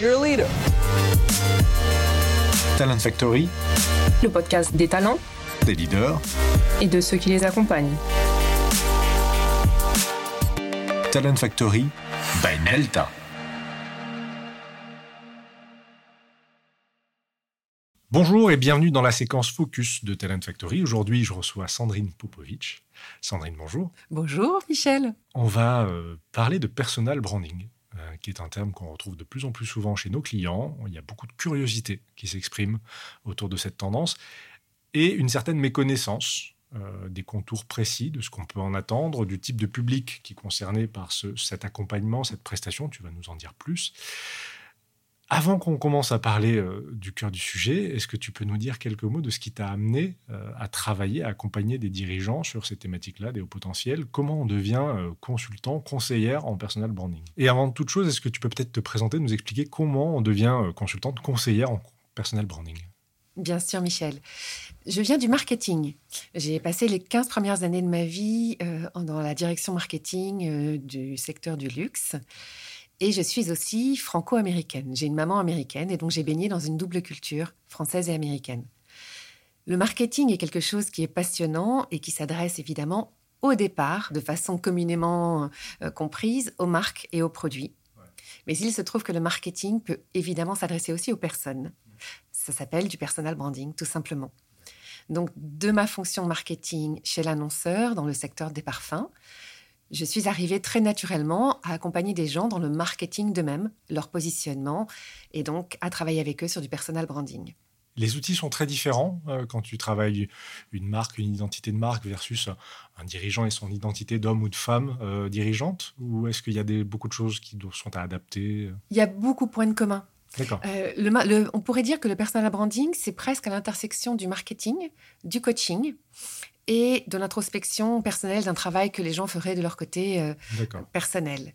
You're a leader. Talent Factory, le podcast des talents, des leaders et de ceux qui les accompagnent. Talent Factory by Nelta. Bonjour et bienvenue dans la séquence Focus de Talent Factory. Aujourd'hui, je reçois Sandrine Popovic. Sandrine, bonjour. Bonjour Michel. On va euh, parler de personal branding, euh, qui est un terme qu'on retrouve de plus en plus souvent chez nos clients. Il y a beaucoup de curiosité qui s'exprime autour de cette tendance et une certaine méconnaissance euh, des contours précis de ce qu'on peut en attendre, du type de public qui est concerné par cet accompagnement, cette prestation. Tu vas nous en dire plus. Avant qu'on commence à parler euh, du cœur du sujet, est-ce que tu peux nous dire quelques mots de ce qui t'a amené euh, à travailler, à accompagner des dirigeants sur ces thématiques-là, des hauts potentiels? Comment on devient euh, consultant, conseillère en personal branding? Et avant toute chose, est-ce que tu peux peut-être te présenter, nous expliquer comment on devient consultante, conseillère en personal branding? Bien sûr, Michel. Je viens du marketing. J'ai passé les 15 premières années de ma vie dans la direction marketing du secteur du luxe. Et je suis aussi franco-américaine. J'ai une maman américaine et donc j'ai baigné dans une double culture française et américaine. Le marketing est quelque chose qui est passionnant et qui s'adresse évidemment au départ, de façon communément euh, comprise, aux marques et aux produits. Mais il se trouve que le marketing peut évidemment s'adresser aussi aux personnes. Ça s'appelle du personal branding, tout simplement. Donc, de ma fonction marketing chez l'annonceur dans le secteur des parfums, je suis arrivée très naturellement à accompagner des gens dans le marketing d'eux-mêmes, leur positionnement, et donc à travailler avec eux sur du personal branding. Les outils sont très différents euh, quand tu travailles une marque, une identité de marque versus un dirigeant et son identité d'homme ou de femme euh, dirigeante Ou est-ce qu'il y a des, beaucoup de choses qui sont à adapter Il y a beaucoup de points de commun. D'accord. Euh, on pourrait dire que le personal branding, c'est presque à l'intersection du marketing, du coaching et de l'introspection personnelle d'un travail que les gens feraient de leur côté euh, personnel.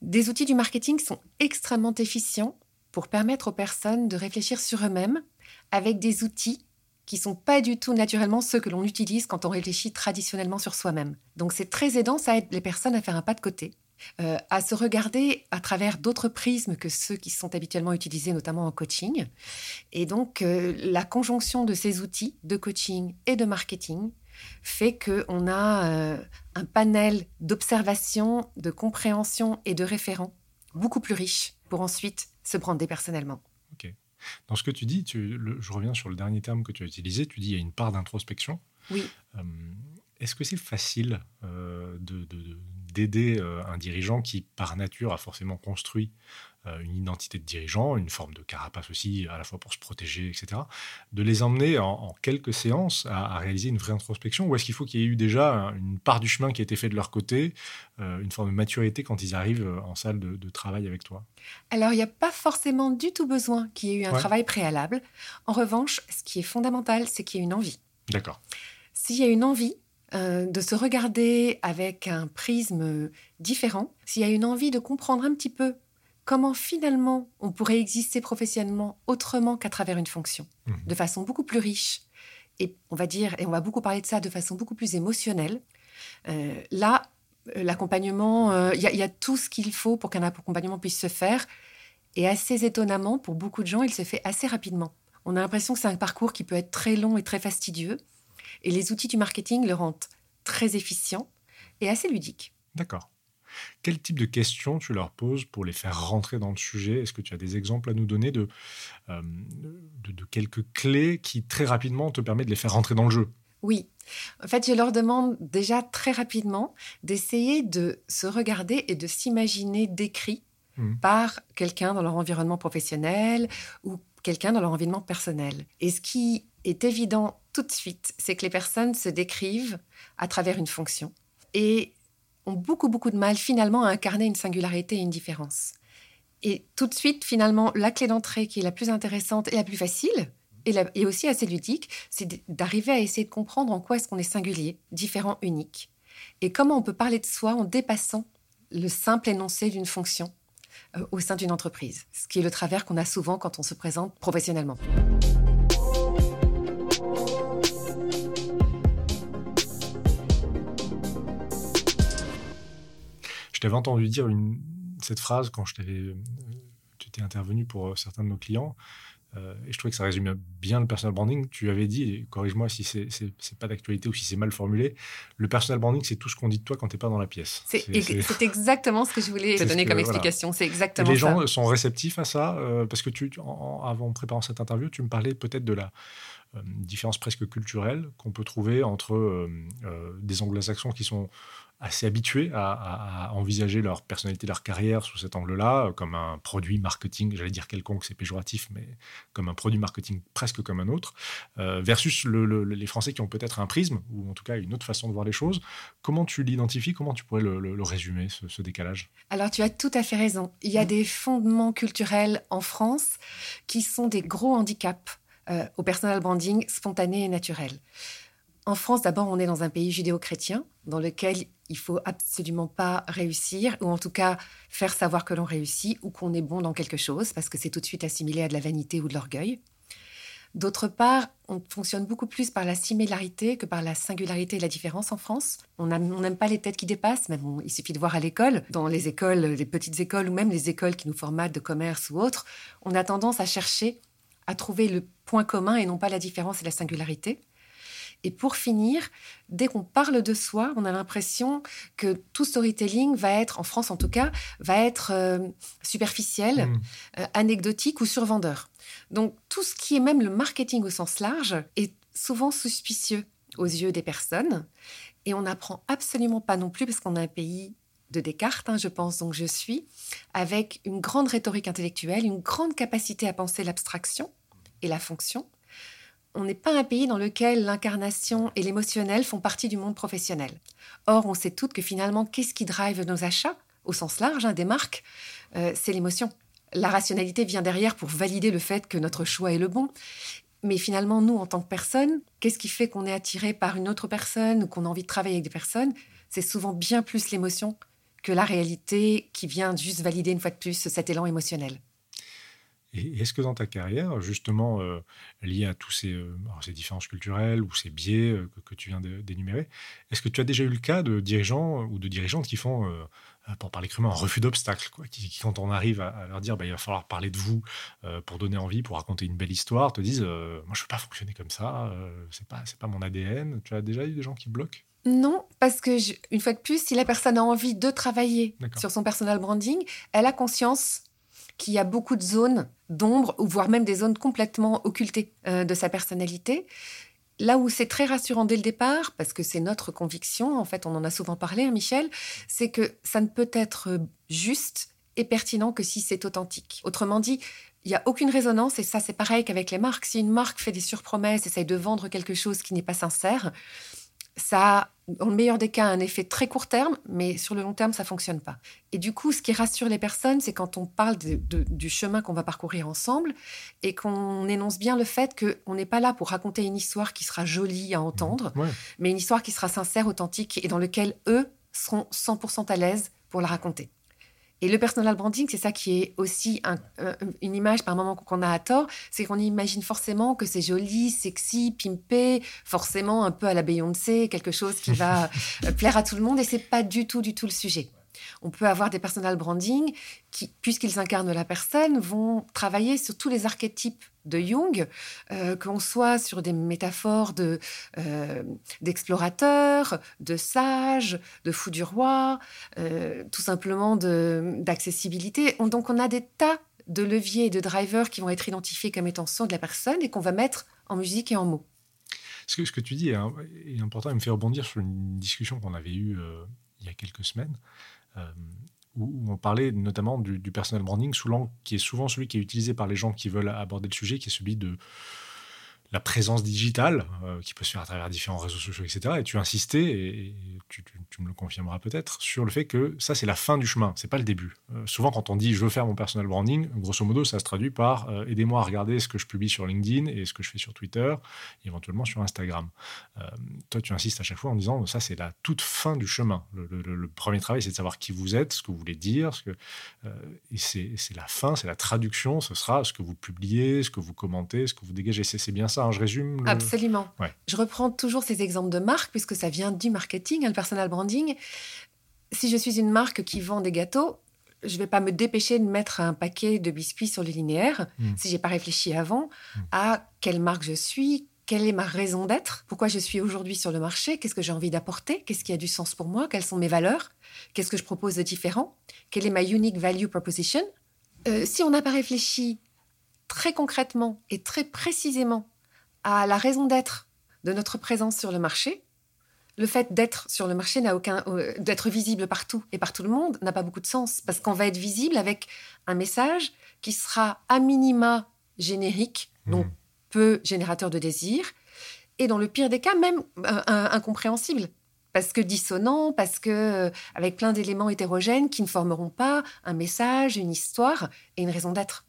Des outils du marketing sont extrêmement efficients pour permettre aux personnes de réfléchir sur eux-mêmes avec des outils qui sont pas du tout naturellement ceux que l'on utilise quand on réfléchit traditionnellement sur soi-même. Donc c'est très aidant, ça aide les personnes à faire un pas de côté, euh, à se regarder à travers d'autres prismes que ceux qui sont habituellement utilisés, notamment en coaching. Et donc euh, la conjonction de ces outils de coaching et de marketing fait qu'on a euh, un panel d'observation, de compréhension et de référents beaucoup plus riche pour ensuite se brander personnellement. Ok. Dans ce que tu dis, je reviens sur le dernier terme que tu as utilisé, tu dis il y a une part d'introspection. Oui. Euh, est-ce que c'est facile euh, d'aider un dirigeant qui, par nature, a forcément construit une identité de dirigeant, une forme de carapace aussi, à la fois pour se protéger, etc., de les emmener en, quelques séances à, réaliser une vraie introspection Ou est-ce qu'il faut qu'il y ait eu déjà une part du chemin qui a été fait de leur côté, euh, une forme de maturité quand ils arrivent euh, en salle de, travail avec toi? Alors, il n'y a pas forcément du tout besoin qu'il y ait eu un travail préalable. En revanche, ce qui est fondamental, c'est qu'il y ait une envie. D'accord. S'il y a une envie, de se regarder avec un prisme différent, s'il y a une envie de comprendre un petit peu comment finalement on pourrait exister professionnellement autrement qu'à travers une fonction, mhm. de façon beaucoup plus riche. Et on va dire, et on va beaucoup parler de ça de façon beaucoup plus émotionnelle. Euh, là, euh, l'accompagnement, euh, il y, a tout ce qu'il faut pour qu'un accompagnement puisse se faire. Et assez étonnamment, pour beaucoup de gens, il se fait assez rapidement. On a l'impression que c'est un parcours qui peut être très long et très fastidieux. Et les outils du marketing le rendent très efficient et assez ludique. D'accord. Quel type de questions tu leur poses pour les faire rentrer dans le sujet? Est-ce que tu as des exemples à nous donner de, euh, de, quelques clés qui très rapidement te permettent de les faire rentrer dans le jeu? Oui. En fait, je leur demande déjà très rapidement d'essayer de se regarder et de s'imaginer décrit mmh. par quelqu'un dans leur environnement professionnel ou quelqu'un dans leur environnement personnel. Et ce qui est évident tout de suite, c'est que les personnes se décrivent à travers une fonction. Et ont beaucoup, beaucoup de mal finalement à incarner une singularité et une différence. Et tout de suite, finalement, la clé d'entrée qui est la plus intéressante et la plus facile, et, aussi assez ludique, c'est d'arriver à essayer de comprendre en quoi est-ce qu'on est singulier, différent, unique. Et comment on peut parler de soi en dépassant le simple énoncé d'une fonction euh, au sein d'une entreprise, ce qui est le travers qu'on a souvent quand on se présente professionnellement. Je t'avais entendu dire une, cette phrase quand je t'avais euh, tu étais intervenu pour certains de nos clients. Euh, et je trouvais que ça résumait bien le personal branding. Tu avais dit, corrige-moi si c'est pas d'actualité ou si c'est mal formulé, le personal branding, c'est tout ce qu'on dit de toi quand tu n'es pas dans la pièce. C'est exactement ce que je voulais te donner comme explication. C'est exactement Les gens sont réceptifs à ça euh, parce que tu, en, avant préparant cette interview, tu me parlais peut-être de la euh, différence presque culturelle qu'on peut trouver entre des anglo-saxons qui sont assez habitués à, envisager leur personnalité, leur carrière sous cet angle-là, comme un produit marketing, j'allais dire quelconque, c'est péjoratif, mais comme un produit marketing presque comme un autre, euh, versus les Français qui ont peut-être un prisme, ou en tout cas une autre façon de voir les choses. Comment tu l'identifies? Comment tu pourrais le, résumer, ce, décalage? Alors tu as tout à fait raison. Il y a mmh. des fondements culturels en France qui sont des gros handicaps euh, au personal branding spontané et naturel. En France, d'abord, on est dans un pays judéo-chrétien dans lequel il faut absolument pas réussir, ou en tout cas faire savoir que l'on réussit ou qu'on est bon dans quelque chose, parce que c'est tout de suite assimilé à de la vanité ou de l'orgueil. D'autre part, on fonctionne beaucoup plus par la similarité que par la singularité et la différence en France. On n'aime pas les têtes qui dépassent, mais bon, il suffit de voir à l'école, dans les écoles, les petites écoles ou même les écoles qui nous formatent de commerce ou autres, on a tendance à chercher à trouver le point commun et non pas la différence et la singularité. Et pour finir, dès qu'on parle de soi, on a l'impression que tout storytelling va être, en France en tout cas, va être euh, superficiel, hmm. euh, anecdotique ou survendeur. Donc tout ce qui est même le marketing au sens large est souvent suspicieux aux yeux des personnes. Et on n'apprend absolument pas non plus, parce qu'on a un pays de Descartes, hein, je pense, donc je suis, avec une grande rhétorique intellectuelle, une grande capacité à penser l'abstraction et la fonction, on n'est pas un pays dans lequel l'incarnation et l'émotionnel font partie du monde professionnel. Or, on sait toutes que finalement, qu'est-ce qui drive nos achats, au sens large, hein, des marques euh, C'est l'émotion. La rationalité vient derrière pour valider le fait que notre choix est le bon. Mais finalement, nous, en tant que personne, qu'est-ce qui fait qu'on est attiré par une autre personne ou qu'on a envie de travailler avec des personnes? C'est souvent bien plus l'émotion que la réalité qui vient juste valider une fois de plus cet élan émotionnel. Et est-ce que dans ta carrière, justement, euh, lié à tous ces, euh, ces, différences culturelles ou ces biais euh, que, tu viens d'énumérer, est-ce que tu as déjà eu le cas de dirigeants ou de dirigeantes qui font, pour parler crûment, un refus d'obstacle qui, quand on arrive à, leur dire bah, il va falloir parler de vous pour donner envie, pour raconter une belle histoire, te disent moi je ne veux pas fonctionner comme ça, c'est pas, pas mon ADN. Tu as déjà eu des gens qui bloquent? Non, parce que, une fois de plus, si la personne a envie de travailler sur son personal branding, elle a conscience qu'il y a beaucoup de zones d'ombre, ou voire même des zones complètement occultées euh, de sa personnalité. Là où c'est très rassurant dès le départ, parce que c'est notre conviction, en fait, on en a souvent parlé, hein, Michel, c'est que ça ne peut être juste et pertinent que si c'est authentique. Autrement dit, il n'y a aucune résonance, et ça c'est pareil qu'avec les marques. Si une marque fait des surpromesses, essaye de vendre quelque chose qui n'est pas sincère, ça a, dans le meilleur des cas, un effet très court terme, mais sur le long terme, ça fonctionne pas. Et du coup, ce qui rassure les personnes, c'est quand on parle du chemin qu'on va parcourir ensemble et qu'on énonce bien le fait qu'on n'est pas là pour raconter une histoire qui sera jolie à entendre, mais une histoire qui sera sincère, authentique et dans laquelle eux seront 100% à l'aise pour la raconter. Et le personal branding, c'est ça qui est aussi euh, une image par moment qu'on a à tort, c'est qu'on imagine forcément que c'est joli, sexy, pimpé, forcément un peu à la Beyoncé, quelque chose qui va euh, plaire à tout le monde, et c'est pas du tout, du tout le sujet. On peut avoir des personal branding qui, puisqu'ils incarnent la personne, vont travailler sur tous les archétypes de Jung, euh, qu'on soit sur des métaphores de, euh, d'explorateurs, de sages, de fous du roi, euh, tout simplement d'accessibilité. Donc on a des tas de leviers et de drivers qui vont être identifiés comme étant ceux de la personne et qu'on va mettre en musique et en mots. Ce que, tu dis est, important et me fait rebondir sur une discussion qu'on avait eue il y a quelques semaines où on parlait notamment du, du personal branding sous l'angle qui est souvent celui qui est utilisé par les gens qui veulent aborder le sujet, qui est celui de la présence digitale euh, qui peut se faire à travers différents réseaux sociaux, etc. Et tu insistais, et, tu, me le confirmeras peut-être, sur le fait que ça, c'est la fin du chemin, c'est pas le début. Euh, souvent, quand on dit je veux faire mon personal branding, grosso modo, ça se traduit par euh, aidez-moi à regarder ce que je publie sur LinkedIn et ce que je fais sur Twitter, éventuellement sur Instagram. toi, tu insistes à chaque fois en disant ça, c'est la toute fin du chemin. Le, premier travail, c'est de savoir qui vous êtes, ce que vous voulez dire, ce que, et c'est la fin, c'est la traduction, ce sera ce que vous publiez, ce que vous commentez, ce que vous dégagez. C'est bien ça Hein, je résume. Absolument. Je reprends toujours ces exemples de marques, puisque ça vient du marketing, hein, le personal branding. Si je suis une marque qui vend des gâteaux, je ne vais pas me dépêcher de mettre un paquet de biscuits sur le linéaire hmm. si j'ai pas réfléchi avant hmm. à quelle marque je suis, quelle est ma raison d'être, pourquoi je suis aujourd'hui sur le marché, qu'est-ce que j'ai envie d'apporter, qu'est-ce qui a du sens pour moi, quelles sont mes valeurs, qu'est-ce que je propose de différent, quelle est ma unique value proposition. Euh, si on n'a pas réfléchi très concrètement et très précisément à la raison d'être de notre présence sur le marché, le fait d'être sur le marché n'a aucun, euh, d'être visible partout et par tout le monde n'a pas beaucoup de sens parce qu'on va être visible avec un message qui sera à minima générique, mmh. donc peu générateur de désir, et dans le pire des cas même euh, incompréhensible parce que dissonant, parce que euh, avec plein d'éléments hétérogènes qui ne formeront pas un message, une histoire et une raison d'être.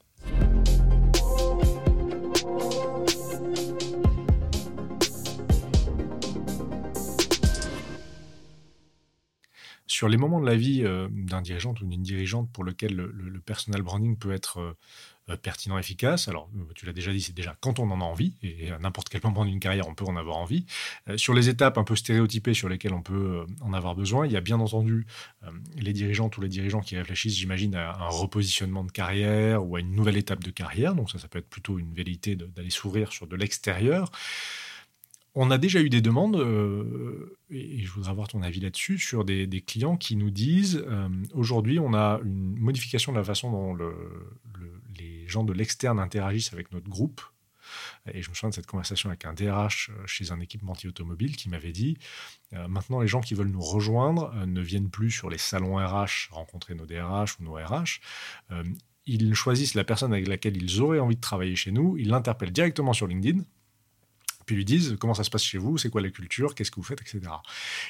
Sur les moments de la vie euh, d'un dirigeant ou d'une dirigeante pour lequel le, personal branding peut être euh, euh, pertinent, efficace. Alors, tu l'as déjà dit, c'est déjà quand on en a envie, et à n'importe quel moment d'une carrière, on peut en avoir envie. sur les étapes un peu stéréotypées sur lesquelles on peut en avoir besoin, il y a bien entendu les dirigeants, tous les dirigeants qui réfléchissent, j'imagine, à un repositionnement de carrière ou à une nouvelle étape de carrière. Donc ça, ça peut être plutôt une velléité d'aller s'ouvrir sur de l'extérieur. On a déjà eu des demandes, euh, et je voudrais avoir ton avis là-dessus, sur des, clients qui nous disent euh, aujourd'hui, on a une modification de la façon dont les gens de l'externe interagissent avec notre groupe. Et je me souviens de cette conversation avec un DRH euh, chez un équipementier automobile qui m'avait dit maintenant, les gens qui veulent nous rejoindre ne viennent plus sur les salons RH rencontrer nos DRH ou nos RH ils choisissent la personne avec laquelle ils auraient envie de travailler chez nous, ils l'interpellent directement sur LinkedIn, puis lui disent comment ça se passe chez vous, c'est quoi la culture, qu'est-ce que vous faites, etc.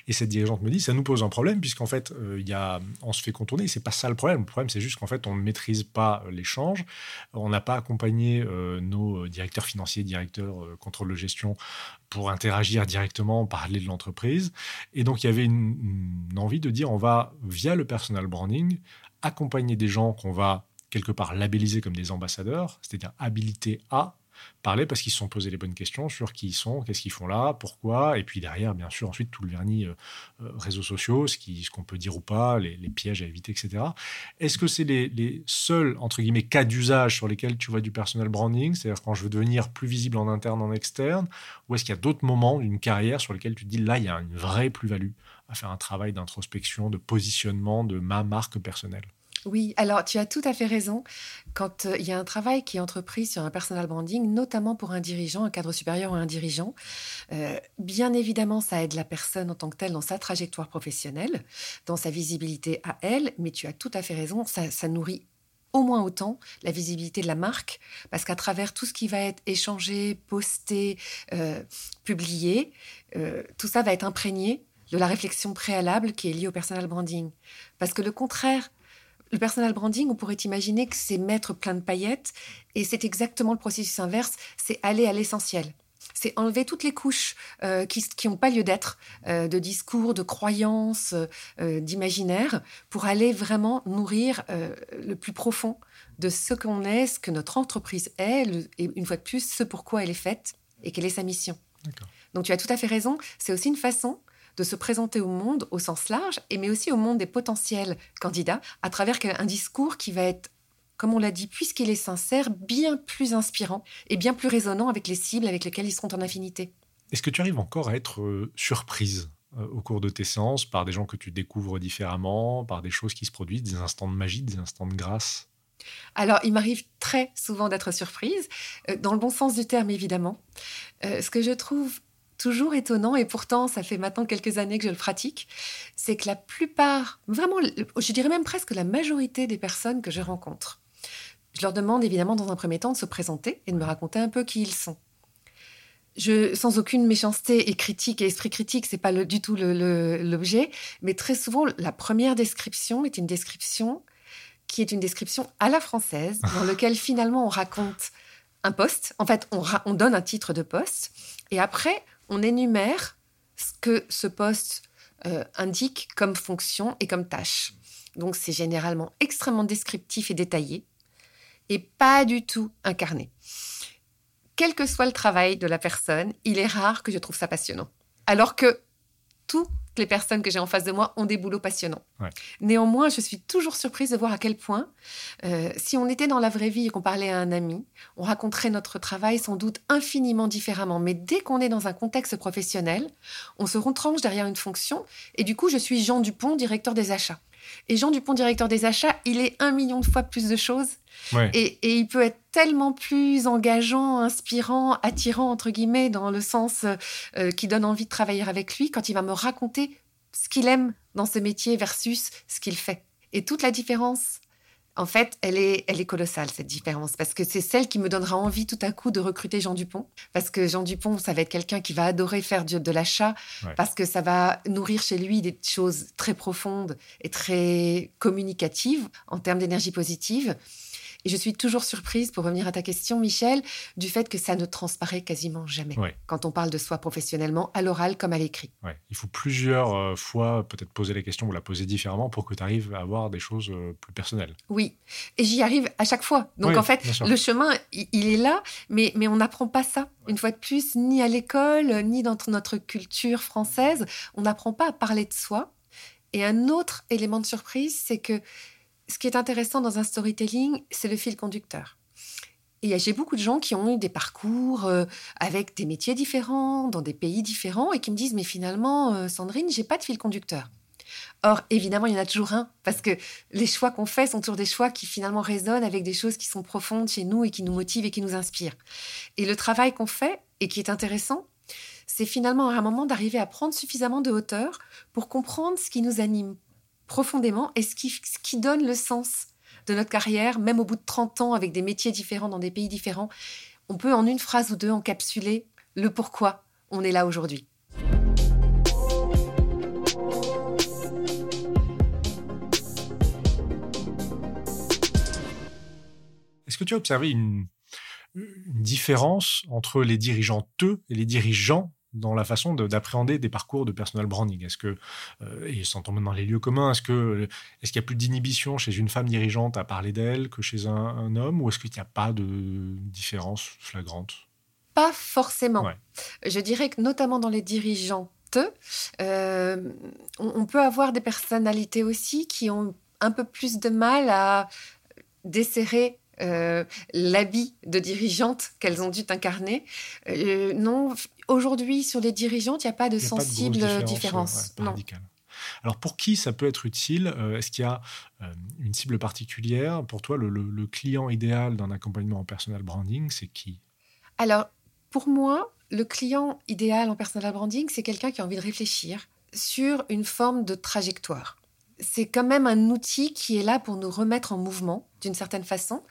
Et cette dirigeante me dit ça nous pose un problème puisqu'en fait euh, il y a, on se fait contourner. C'est pas ça le problème. Le problème c'est juste qu'en fait on ne maîtrise pas euh, l'échange, on n'a pas accompagné euh, nos directeurs financiers, directeurs contrôle de gestion pour interagir directement, parler de l'entreprise. Et donc il y avait une, une envie de dire on va via le personal branding accompagner des gens qu'on va quelque part labelliser comme des ambassadeurs, c'est-à-dire habilités à parler parce qu'ils se sont posés les bonnes questions sur qui ils sont, qu'est-ce qu'ils font là, pourquoi, et puis derrière, bien sûr, ensuite tout le vernis euh, euh, réseaux sociaux, ce qu'on ce peut dire ou pas, les, pièges à éviter, etc. Est-ce que c'est les, seuls, entre guillemets, cas d'usage sur lesquels tu vois du personal branding, c'est-à-dire quand je veux devenir plus visible en interne, en externe, ou est-ce qu'il y a d'autres moments d'une carrière sur lesquels tu te dis là, il y a une vraie plus-value à faire un travail d'introspection, de positionnement de ma marque personnelle? Oui, alors tu as tout à fait raison. Quand euh, il y a un travail qui est entrepris sur un personal branding, notamment pour un dirigeant, un cadre supérieur ou un dirigeant, euh, bien évidemment, ça aide la personne en tant que telle dans sa trajectoire professionnelle, dans sa visibilité à elle, mais tu as tout à fait raison, ça, nourrit au moins autant la visibilité de la marque, parce qu'à travers tout ce qui va être échangé, posté, euh, publié, tout ça va être imprégné de la réflexion préalable qui est liée au personal branding. Parce que le contraire le personal branding, on pourrait imaginer que c'est mettre plein de paillettes, et c'est exactement le processus inverse, c'est aller à l'essentiel. C'est enlever toutes les couches euh, qui n'ont pas lieu d'être, euh, de discours, de croyances, euh, d'imaginaire, pour aller vraiment nourrir le plus profond de ce qu'on est, ce que notre entreprise est, et une fois de plus, ce pourquoi elle est faite et quelle est sa mission. Donc tu as tout à fait raison, c'est aussi une façon de se présenter au monde au sens large, et mais aussi au monde des potentiels candidats, à travers un discours qui va être comme on l'a dit, puisqu'il est sincère, bien plus inspirant et bien plus résonnant avec les cibles avec lesquelles ils seront en affinité. Est-ce que tu arrives encore à être euh, surprise euh, au cours de tes séances par des gens que tu découvres différemment, par des choses qui se produisent, des instants de magie, des instants de grâce? Alors, il m'arrive très souvent d'être surprise, euh, dans le bon sens du terme évidemment. ce que je trouve toujours étonnant, et pourtant ça fait maintenant quelques années que je le pratique, c'est que la plupart, vraiment, je dirais même presque la majorité des personnes que je rencontre, je leur demande évidemment dans un premier temps de se présenter et de me raconter un peu qui ils sont. Sans aucune méchanceté et critique et esprit critique, c'est pas du tout l'objet, mais très souvent la première description est une description qui est une description à la française, dans laquelle finalement on raconte un poste. En fait, on donne un titre de poste, et après on énumère ce que ce poste euh, indique comme fonction et comme tâche. Donc c'est généralement extrêmement descriptif et détaillé et pas du tout incarné. Quel que soit le travail de la personne, il est rare que je trouve ça passionnant. Alors que toutes les personnes que j'ai en face de moi ont des boulots passionnants. Néanmoins, je suis toujours surprise de voir à quel point, euh, si on était dans la vraie vie et qu'on parlait à un ami, on raconterait notre travail sans doute infiniment différemment. Mais dès qu'on est dans un contexte professionnel, on se retranche derrière une fonction. Et du coup, je suis Jean Dupont, directeur des achats. Et Jean Dupont, directeur des achats, il est un million de fois plus de choses. Et, il peut être tellement plus engageant, inspirant, attirant, entre guillemets, dans le sens euh, qui donne envie de travailler avec lui quand il va me raconter ce qu'il aime dans ce métier versus ce qu'il fait. Et toute la différence en fait, elle est, elle est colossale, cette différence, parce que c'est celle qui me donnera envie tout à coup de recruter Jean Dupont, parce que Jean Dupont, ça va être quelqu'un qui va adorer faire de l'achat, parce que ça va nourrir chez lui des choses très profondes et très communicatives en termes d'énergie positive. Et je suis toujours surprise, pour revenir à ta question, Michel, du fait que ça ne transparaît quasiment jamais quand on parle de soi professionnellement, à l'oral comme à l'écrit. Il faut plusieurs euh, fois peut-être poser la question ou la poser différemment pour que tu arrives à avoir des choses euh, plus personnelles. Oui, et j'y arrive à chaque fois. Donc en fait, le chemin, il est là, mais, mais on n'apprend pas ça, une fois de plus, ni à l'école, ni dans notre culture française. On n'apprend pas à parler de soi. Et un autre élément de surprise, c'est que ce qui est intéressant dans un storytelling, c'est le fil conducteur. Et j'ai beaucoup de gens qui ont eu des parcours euh, avec des métiers différents, dans des pays différents, et qui me disent Mais finalement, euh, Sandrine, j'ai pas de fil conducteur. Or, évidemment, il y en a toujours un, parce que les choix qu'on fait sont toujours des choix qui finalement résonnent avec des choses qui sont profondes chez nous et qui nous motivent et qui nous inspirent. Et le travail qu'on fait, et qui est intéressant, c'est finalement à un moment d'arriver à prendre suffisamment de hauteur pour comprendre ce qui nous anime, profondément et ce qui, donne le sens de notre carrière, même au bout de 30 ans, avec des métiers différents, dans des pays différents. On peut en une phrase ou deux encapsuler le pourquoi on est là aujourd'hui. Est-ce que tu as observé une, différence entre les dirigeants et les dirigeants dans la façon d'appréhender des parcours de personal branding? Est-ce que, euh, et sans tomber dans les lieux communs, est-ce qu'il y a plus d'inhibition chez une femme dirigeante à parler d'elle que chez un, homme, ou est-ce qu'il n'y a pas de différence flagrante? Pas forcément. Je dirais que notamment dans les dirigeantes, euh, on, peut avoir des personnalités aussi qui ont un peu plus de mal à desserrer euh, l'habit de dirigeante qu'elles ont dû incarner. non, Aujourd'hui, sur les dirigeantes, il n'y a pas de sensible différence. Alors pour qui ça peut être utile euh, Est-ce qu'il y a euh, une cible particulière? Pour toi, le, client idéal d'un accompagnement en personal branding, c'est qui? Alors pour moi, le client idéal en personal branding, c'est quelqu'un qui a envie de réfléchir sur une forme de trajectoire. C'est quand même un outil qui est là pour nous remettre en mouvement d'une certaine façon.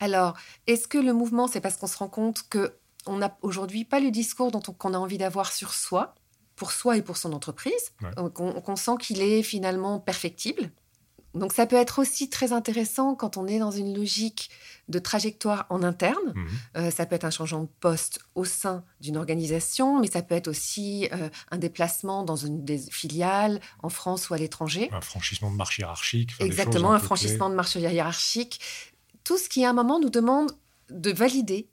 Alors, est-ce que le mouvement, c'est parce qu'on se rend compte que on n'a aujourd'hui pas le discours dont qu'on a envie d'avoir sur soi, pour soi et pour son entreprise, qu'on sent qu'il est finalement perfectible. Donc ça peut être aussi très intéressant quand on est dans une logique de trajectoire en interne. Mhm. Euh, ça peut être un changement de poste au sein d'une organisation, mais ça peut être aussi euh, un déplacement dans une des filiales en France ou à l'étranger. Un franchissement de marche hiérarchique. Exactement, un, franchissement de marche hiérarchique. Tout ce qui à un moment nous demande de valider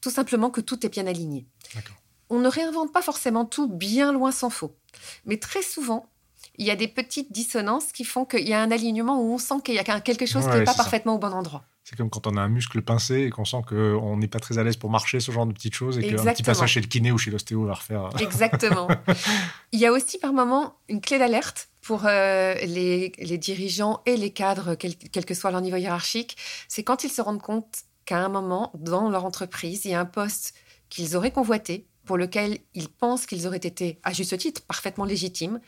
tout simplement que tout est bien aligné. On ne réinvente pas forcément tout, bien loin s'en faut. Mais très souvent, il y a des petites dissonances qui font qu'il y a un alignement où on sent qu'il y a quelque chose qui n'est pas parfaitement au bon endroit. C'est comme quand on a un muscle pincé et qu'on sent qu'on n'est pas très à l'aise pour marcher, ce genre de petites choses, et qu'un petit passage chez le kiné ou chez l'ostéo va refaire. Exactement. il y a aussi par moment une clé d'alerte pour euh, les, dirigeants et les cadres, quel, quel que soit leur niveau hiérarchique, c'est quand ils se rendent compte qu'à un moment, dans leur entreprise, il y a un poste qu'ils auraient convoité, pour lequel ils pensent qu'ils auraient été, à juste titre, parfaitement légitimes,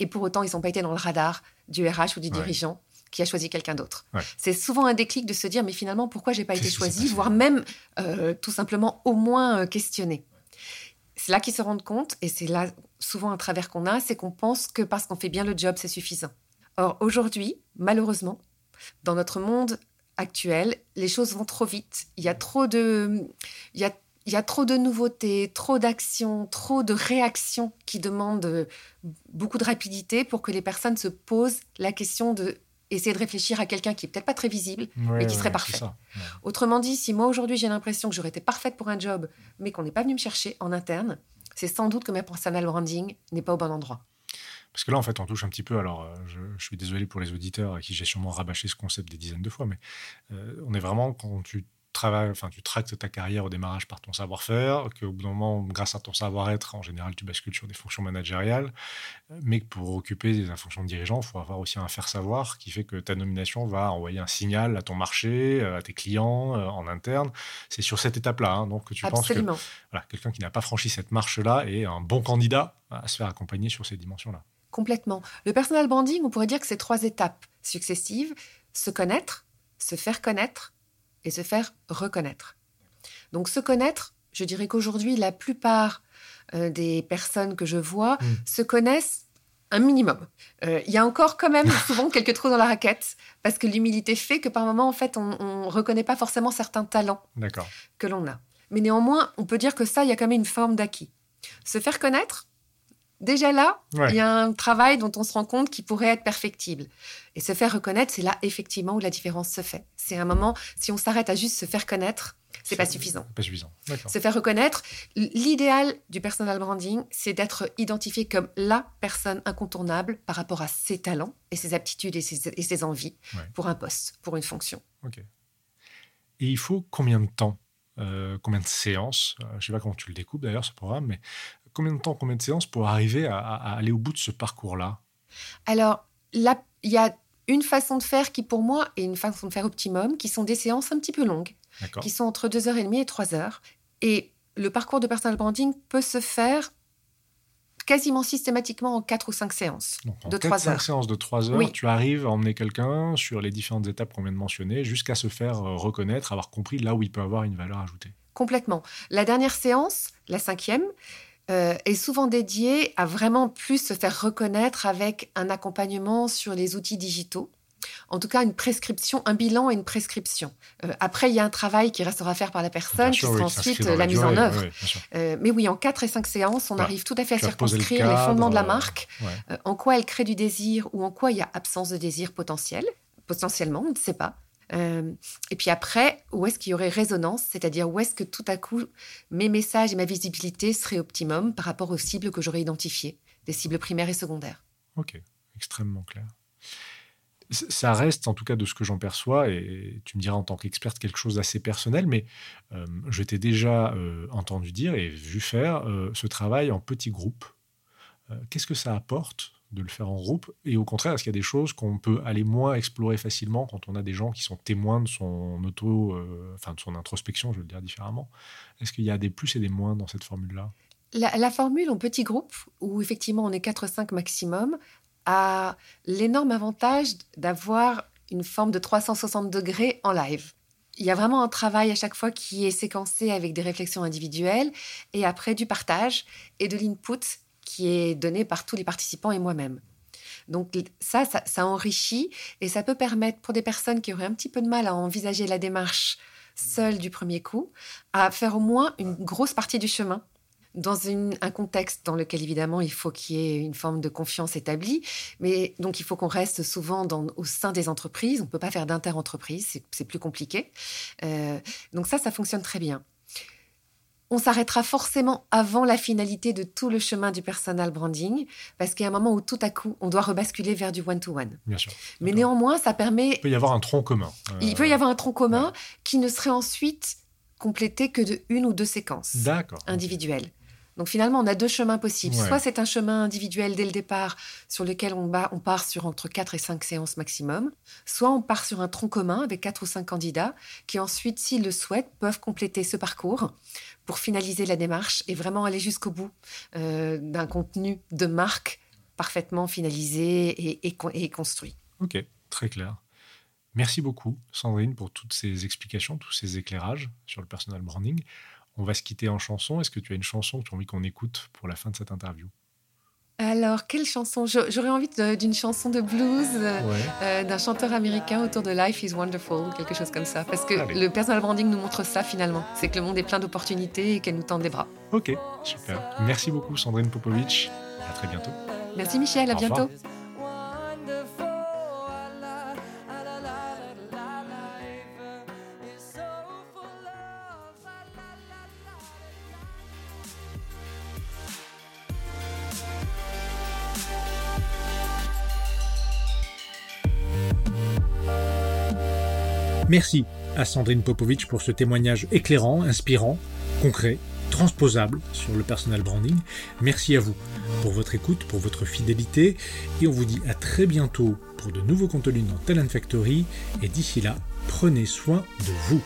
et pour autant, ils n'ont pas été dans le radar du RH ou du dirigeant qui a choisi quelqu'un d'autre. C'est souvent un déclic de se dire, mais finalement, pourquoi j'ai pas été choisi, voire même euh, tout simplement au moins euh, questionner. C'est là qu'ils se rendent compte, et c'est là souvent un travers qu'on a, c'est qu'on pense que parce qu'on fait bien le job, c'est suffisant. Or, aujourd'hui, malheureusement, dans notre monde actuelle, les choses vont trop vite. Il y a trop de, il y a, il y a trop de nouveautés, trop d'actions, trop de réactions qui demandent euh, beaucoup de rapidité pour que les personnes se posent la question de essayer de réfléchir à quelqu'un qui est peut-être pas très visible, mais qui serait parfait. Autrement dit, si moi aujourd'hui j'ai l'impression que j'aurais été parfaite pour un job, mais qu'on n'est pas venu me chercher en interne, c'est sans doute que ma personal branding n'est pas au bon endroit. Parce que là, en fait, on touche un petit peu. Alors, euh, je, suis désolé pour les auditeurs à qui j'ai sûrement rabâché ce concept des dizaines de fois, mais euh, on est vraiment quand tu travailles, enfin, tu tractes ta carrière au démarrage par ton savoir-faire, qu'au bout d'un moment, grâce à ton savoir-être, en général, tu bascules sur des fonctions managériales, mais que pour occuper des fonctions de dirigeant, il faut avoir aussi un faire-savoir qui fait que ta nomination va envoyer un signal à ton marché, euh, à tes clients, euh, en interne. C'est sur cette étape-là, hein, donc que tu penses que voilà, quelqu'un qui n'a pas franchi cette marche-là est un bon candidat à se faire accompagner sur ces dimensions-là. Complètement. Le personal branding, on pourrait dire que c'est trois étapes successives se connaître, se faire connaître et se faire reconnaître. Donc se connaître, je dirais qu'aujourd'hui, la plupart euh, des personnes que je vois hmm. se connaissent un minimum. Euh, il y a encore quand même souvent quelques trous dans la raquette, parce que l'humilité fait que par moments, en fait, on ne reconnaît pas forcément certains talents que l'on a. Mais néanmoins, on peut dire que ça, il y a quand même une forme d'acquis. Se faire connaître, Déjà là, il y a un travail dont on se rend compte qui pourrait être perfectible. Et se faire reconnaître, c'est là effectivement où la différence se fait. C'est un moment, si on s'arrête à juste se faire connaître, c'est pas suffisant. Pas suffisant. Se faire reconnaître, l'idéal du personal branding, c'est d'être identifié comme la personne incontournable par rapport à ses talents et ses aptitudes et ses, envies pour un poste, pour une fonction. Ok. Et il faut combien de temps euh, combien de séances euh, Je ne sais pas comment tu le découpes d'ailleurs ce programme, mais combien de temps, combien de séances pour arriver à, aller au bout de ce parcours-là? Alors, là, il y a une façon de faire qui, pour moi, est une façon de faire optimum, qui sont des séances un petit peu longues, qui sont entre 2h30 et 3h. Et le parcours de personal branding peut se faire quasiment systématiquement en 4 ou 5 séances de 3 heures. séances de 3 heures, tu arrives à emmener quelqu'un sur les différentes étapes qu'on vient de mentionner jusqu'à se faire euh, reconnaître, avoir compris là où il peut avoir une valeur ajoutée. Complètement. La dernière séance, la cinquième, euh, est souvent dédié à vraiment plus se faire reconnaître avec un accompagnement sur les outils digitaux. En tout cas, une prescription, un bilan et une prescription. Euh, après, il y a un travail qui restera à faire par la personne, qui sera ensuite la, mise en œuvre. Euh, mais oui, en 4 et 5 séances, on arrive tout à fait à circonscrire les fondements de la marque, en quoi elle crée du désir ou en quoi il y a absence de désir potentiel. Potentiellement, on ne sait pas. Euh, et puis après, où est-ce qu'il y aurait résonance, c'est-à-dire où est-ce que tout à coup mes messages et ma visibilité seraient optimum par rapport aux cibles que j'aurais identifiées, des cibles primaires et secondaires? Ok, extrêmement clair. Ça reste, en tout cas de ce que j'en perçois, et tu me diras en tant qu'experte quelque chose d'assez personnel, mais euh, je t'ai déjà euh, entendu dire et vu faire ce travail en petits groupes. Qu'est-ce que ça apporte de le faire en groupe. Et au contraire, est-ce qu'il y a des choses qu'on peut aller moins explorer facilement quand on a des gens qui sont témoins de son auto, euh, enfin de son introspection, je vais le dire différemment? Est-ce qu'il y a des plus et des moins dans cette formule-là? La, formule en petit groupe, où effectivement on est 4-5 maximum, a l'énorme avantage d'avoir une forme de 360 degrés en live. Il y a vraiment un travail à chaque fois qui est séquencé avec des réflexions individuelles et après du partage et de l'input qui est donné par tous les participants et moi-même. Donc ça, ça, enrichit et ça peut permettre pour des personnes qui auraient un petit peu de mal à envisager la démarche seule du premier coup, à faire au moins une grosse partie du chemin dans un contexte dans lequel évidemment il faut qu'il y ait une forme de confiance établie, mais donc il faut qu'on reste souvent au sein des entreprises. On ne peut pas faire d'inter-entreprise, c'est plus compliqué. Euh, donc ça, ça fonctionne très bien on s'arrêtera forcément avant la finalité de tout le chemin du personal branding, parce qu'il y a un moment où tout à coup, on doit rebasculer vers du one-to-one. Bien sûr. Mais néanmoins, ça permet... Il peut y avoir un tronc commun. Il peut y avoir un tronc commun qui ne serait ensuite complété que de une ou deux séquences individuelles. Donc finalement, on a deux chemins possibles. Soit c'est un chemin individuel dès le départ sur lequel on, on part sur entre 4 et 5 séances maximum, soit on part sur un tronc commun avec 4 ou 5 candidats qui ensuite, s'ils le souhaitent, peuvent compléter ce parcours pour finaliser la démarche et vraiment aller jusqu'au bout euh, d'un contenu de marque parfaitement finalisé et, et construit. Ok, très clair. Merci beaucoup, Sandrine, pour toutes ces explications, tous ces éclairages sur le personal branding. On va se quitter en chanson. Est-ce que tu as une chanson que tu as envie qu'on écoute pour la fin de cette interview? Alors, quelle chanson? J'aurais envie d'une chanson de blues euh, d'un chanteur américain autour de Life is Wonderful, quelque chose comme ça. Parce que le personal branding nous montre ça finalement. C'est que le monde est plein d'opportunités et qu'elle nous tend des bras. Ok, super. Merci beaucoup Sandrine Popovic. À très bientôt. Merci Michel, à bientôt. Merci à Sandrine Popovic pour ce témoignage éclairant, inspirant, concret, transposable sur le personal branding. Merci à vous pour votre écoute, pour votre fidélité et on vous dit à très bientôt pour de nouveaux contenus dans Talent Factory et d'ici là, prenez soin de vous.